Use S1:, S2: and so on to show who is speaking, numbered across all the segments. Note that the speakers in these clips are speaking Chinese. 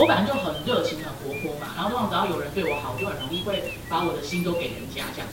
S1: 我本来就很热情、很活泼嘛，然后通常只要有人对我好，我就很容易会把我的心都给人家这样。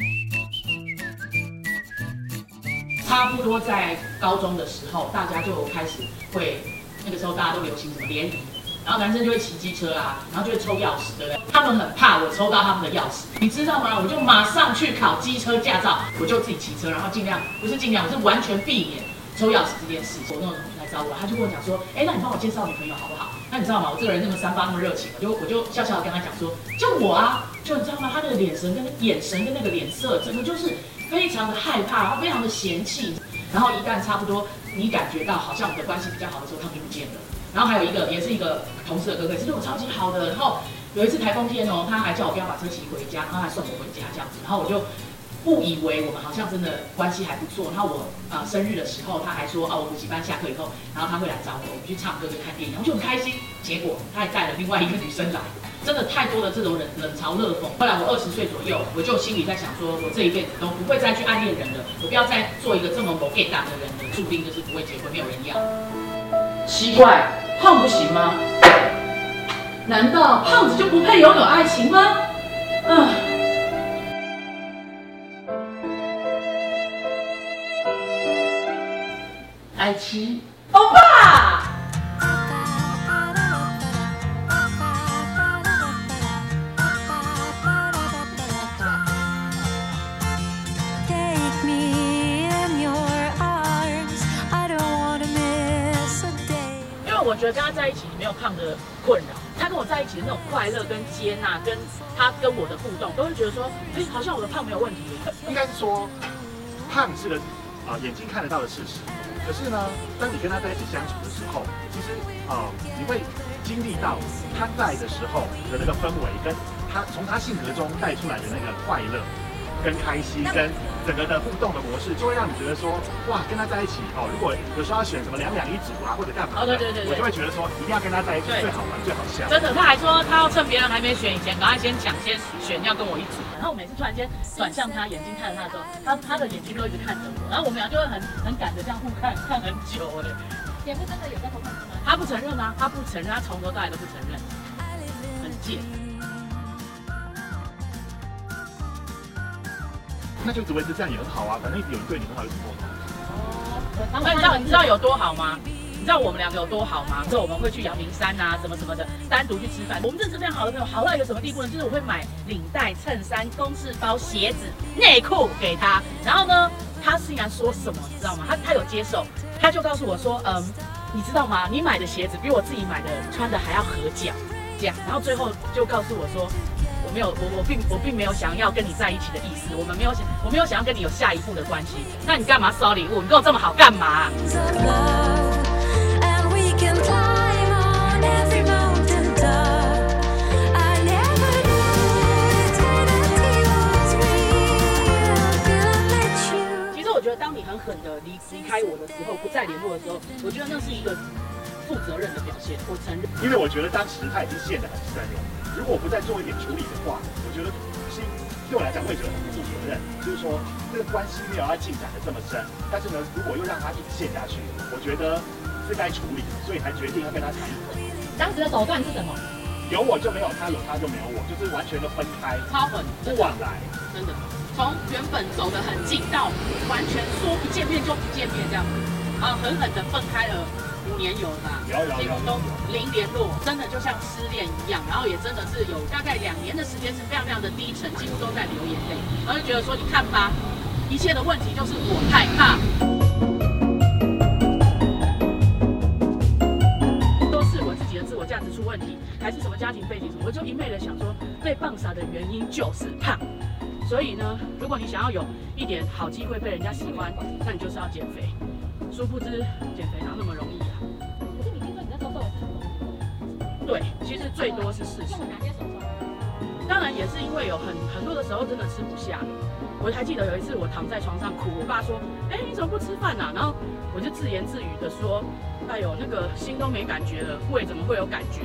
S1: 差不多在高中的时候，大家就开始会，那个时候大家都流行什么联谊，然后男生就会骑机车啊，然后就会抽钥匙，对不对？他们很怕我抽到他们的钥匙，你知道吗？我就马上去考机车驾照，我就自己骑车，然后尽量不是尽量，我是完全避免抽钥匙这件事。我那种同学来找我，他就跟我讲说，哎，那你帮我介绍女朋友好不好？你知道吗？我这个人那么三八那么热情，我就我就笑笑的跟他讲说，就我啊，就你知道吗？他那个眼神跟眼神跟那个脸色，整个就是非常的害怕，然后非常的嫌弃。然后一旦差不多你感觉到好像我们的关系比较好的时候，他们就不见了。然后还有一个也是一个同事的哥哥，是对我超级好的。然后有一次台风天哦，他还叫我不要把车骑回家，然后还送我回家这样子。然后我就。误以为我们好像真的关系还不错，然后我啊生日的时候，他还说哦，我补习班下课以后，然后他会来找我，我们去唱歌、去看电影，我就很开心。结果他还带了另外一个女生来，真的太多的这种冷冷嘲热讽。后来我二十岁左右，我就心里在想说，我这一辈子都不会再去暗恋人了，我不要再做一个这么不 get 的人了，注定就是不会结婚，没有人要。奇怪，胖不行吗？难道胖子就不配拥有爱情吗？啊。爱情，欧巴。因为我觉得跟他在一起没有胖的困扰，他跟我在一起的那种快乐跟接纳，跟他跟我的互动，都会觉得说，哎，好像我的胖没有问题。
S2: 应该是说，胖是个啊眼睛看得到的事实。可是呢，当你跟他在一起相处的时候，其实啊，你会经历到他在的时候的那个氛围，跟他从他性格中带出来的那个快乐。跟开心，跟整个的互动的模式，就会让你觉得说，哇，跟他在一起哦。如果有时候要选什么两两一组啊，或者干嘛，
S1: 哦对对对，
S2: 我就会觉得说，一定要跟他在一起，最好玩，最好笑。
S1: 真的，他还说他要趁别人还没选以前，赶快先抢先选，要跟我一组。然后我每次突然间转向他，眼睛看着他的时候，他他的眼睛都一直看着我，然后我们俩就会很很赶着这样互看，看很久哎。
S3: 姐夫真的有在偷看吗？
S1: 他不承认啊，他不承认，他从头到尾都不承认，很贱。
S2: 那就只维持这样也很好啊，反正有人对你很好有什么不好？
S1: 哦，那你知道你知道有多好吗？你知道我们两个有多好吗？之后我们会去阳明山啊，什么什么的，单独去吃饭。我们认识非常好的朋友，好到一个什么地步呢？就是我会买领带、衬衫、公事包、鞋子、内裤给他。然后呢，他竟然说什么，你知道吗？他他有接受，他就告诉我说，嗯，你知道吗？你买的鞋子比我自己买的穿的还要合脚，这样。然后最后就告诉我说。我没有，我我并我并没有想要跟你在一起的意思，我们没有想，我没有想要跟你有下一步的关系。那你干嘛收礼物？你跟我这么好干嘛？其实我觉得，当你狠狠的离离开我的时候，不再联络的时候，我觉得那是一个负责任的表现。我承认，
S2: 因为我觉得当时他已经陷得很深了。如果不再做一点处理的话，我觉得是对我来讲，会觉得很不负责任。就是说，这个关系没有要进展的这么深，但是呢，如果又让他一直陷下去，我觉得是该处理，所以才决定要跟他谈。
S3: 当时的手段是什么？
S2: 有我就没有他，有他就没有我，就是完全的分开，
S1: 超狠，
S2: 不往来。
S1: 真的，从原本走得很近，到完全说不见面就不见面这样子，啊，狠狠的分开了。五年有了吧，几乎都零联络，真的就像失恋一样。然后也真的是有大概两年的时间是非常非常的低沉，几乎都在流眼泪。然后就觉得说，你看吧，一切的问题就是我害怕。都是我自己的自我价值出问题，还是什么家庭背景什么？我就一昧的想说，被棒傻的原因就是胖。所以呢，如果你想要有一点好机会被人家喜欢，那你就是要减肥。殊不知，减肥哪那么容易？对，其实最多是四十。当然也是因为有很很多的时候真的吃不下。我还记得有一次我躺在床上哭，我爸说：“哎，你怎么不吃饭啊？”然后我就自言自语的说：“哎呦，那个心都没感觉了，胃怎么会有感觉？”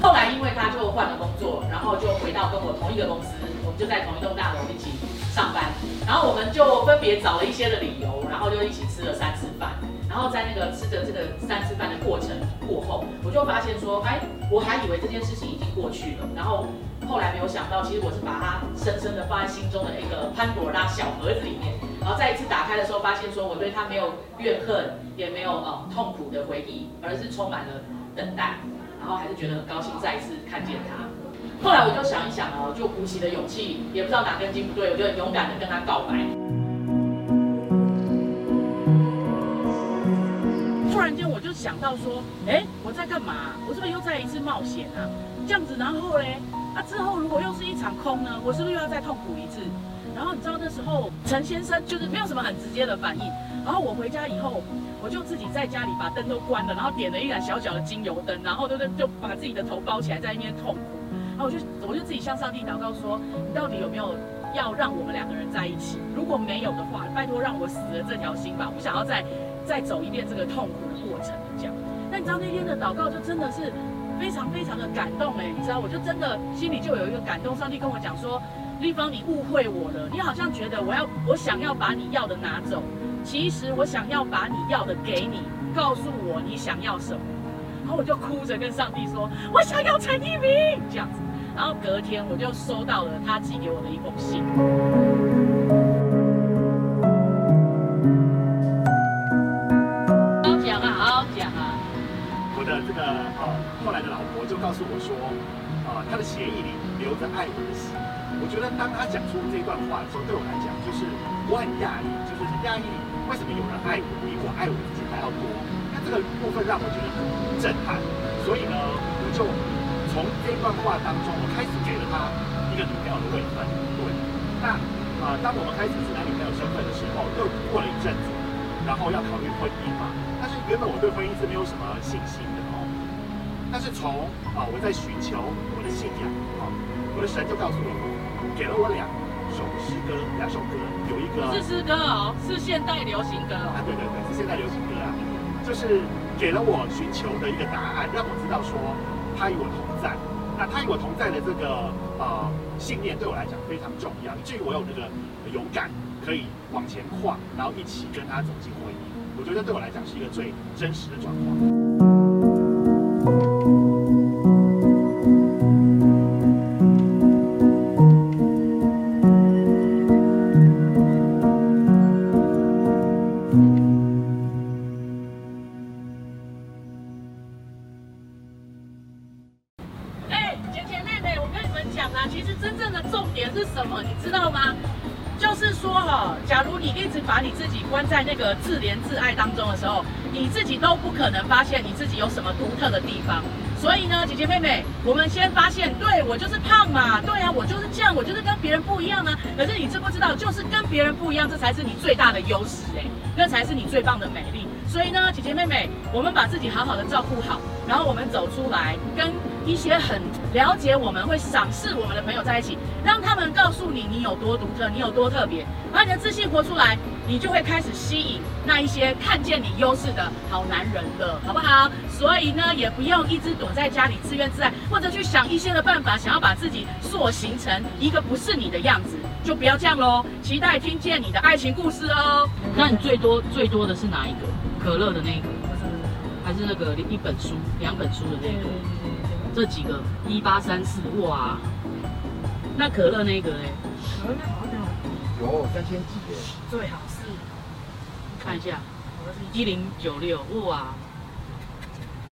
S1: 后来因为他就换了工作，然后就回到跟我同一个公司，我们就在同一栋大楼一起上班，然后我们就分别找了一些的理由，然后就一起吃了三次饭。然后在那个吃着这个三次饭的过程过后，我就发现说，哎，我还以为这件事情已经过去了，然后后来没有想到，其实我是把它深深的放在心中的一个潘朵拉小盒子里面。然后再一次打开的时候，发现说我对他没有怨恨，也没有呃痛苦的回忆，而是充满了等待。然后还是觉得很高兴再一次看见他。后来我就想一想哦，就鼓起的勇气，也不知道哪根筋不对，我就勇敢的跟他告白。想到说，哎，我在干嘛？我是不是又再一次冒险啊？这样子，然后嘞，啊之后如果又是一场空呢？我是不是又要再痛苦一次？然后你知道那时候陈先生就是没有什么很直接的反应。然后我回家以后，我就自己在家里把灯都关了，然后点了一盏小小的精油灯，然后对不对？就把自己的头包起来，在那边痛苦。然后我就我就自己向上帝祷告说：你到底有没有要让我们两个人在一起？如果没有的话，拜托让我死了这条心吧！我不想要再再走一遍这个痛苦的过程。这样。那你知道那天的祷告就真的是非常非常的感动哎！你知道，我就真的心里就有一个感动，上帝跟我讲说。丽芳，你误会我了。你好像觉得我要，我想要把你要的拿走，其实我想要把你要的给你。告诉我你想要什么，然后我就哭着跟上帝说：“我想要陈一鸣。”这样子，然后隔天我就收到了他寄给我的一封信。
S2: 的这个呃后来的老婆就告诉我说，啊，他的协议里留着爱我的心。我觉得当他讲出这段话的时候，对我来讲就是我很讶异，就是很讶异为什么有人爱我比我爱我自己还要多。那这个部分让我觉得很震撼，所以呢，我就从这段话当中，我开始给了他一个女朋友的位分。对，那啊，当我们开始是男女朋友身份的时候，又过了一阵子，然后要考虑婚姻嘛。但是原本我对婚姻是没有什么信心的哦。但是从啊我在寻求我的信仰啊，我的神就告诉我。给了我两首诗歌，两首歌，有一个
S1: 不是诗歌哦，是现代流行歌哦。
S2: 啊，对对对，是现代流行歌啊，就是给了我寻求的一个答案，让我知道说他与我同在。那他与我同在的这个呃信念对我来讲非常重要，以至于我有那个勇敢可以往前跨，然后一起跟他走进婚姻。我觉得对我来讲是一个最真实的状况。
S1: 假如你一直把你自己关在那个自怜自爱当中的时候，你自己都不可能发现你自己有什么独特的地方。所以呢，姐姐妹妹，我们先发现，对我就是胖嘛，对啊，我就是这样，我就是跟别人不一样啊。可是你知不知道，就是跟别人不一样，这才是你最大的优势哎，那才是你最棒的美丽。所以呢，姐姐妹妹，我们把自己好好的照顾好，然后我们走出来，跟一些很了解我们、会赏识我们的朋友在一起，让他们告诉你你有多独特，你有多特别，把你的自信活出来。你就会开始吸引那一些看见你优势的好男人了，好不好？所以呢，也不用一直躲在家里自怨自艾，或者去想一些的办法，想要把自己塑形成一个不是你的样子，就不要这样喽。期待听见你的爱情故事哦。那你最多最多的是哪一个？可乐的那个，还是那个一本书、两本书的那个？这几个一八三四哇，那可乐那个嘞？可乐好像
S2: 有三千几耶，
S1: 最好是。看一下，一零九六，哇，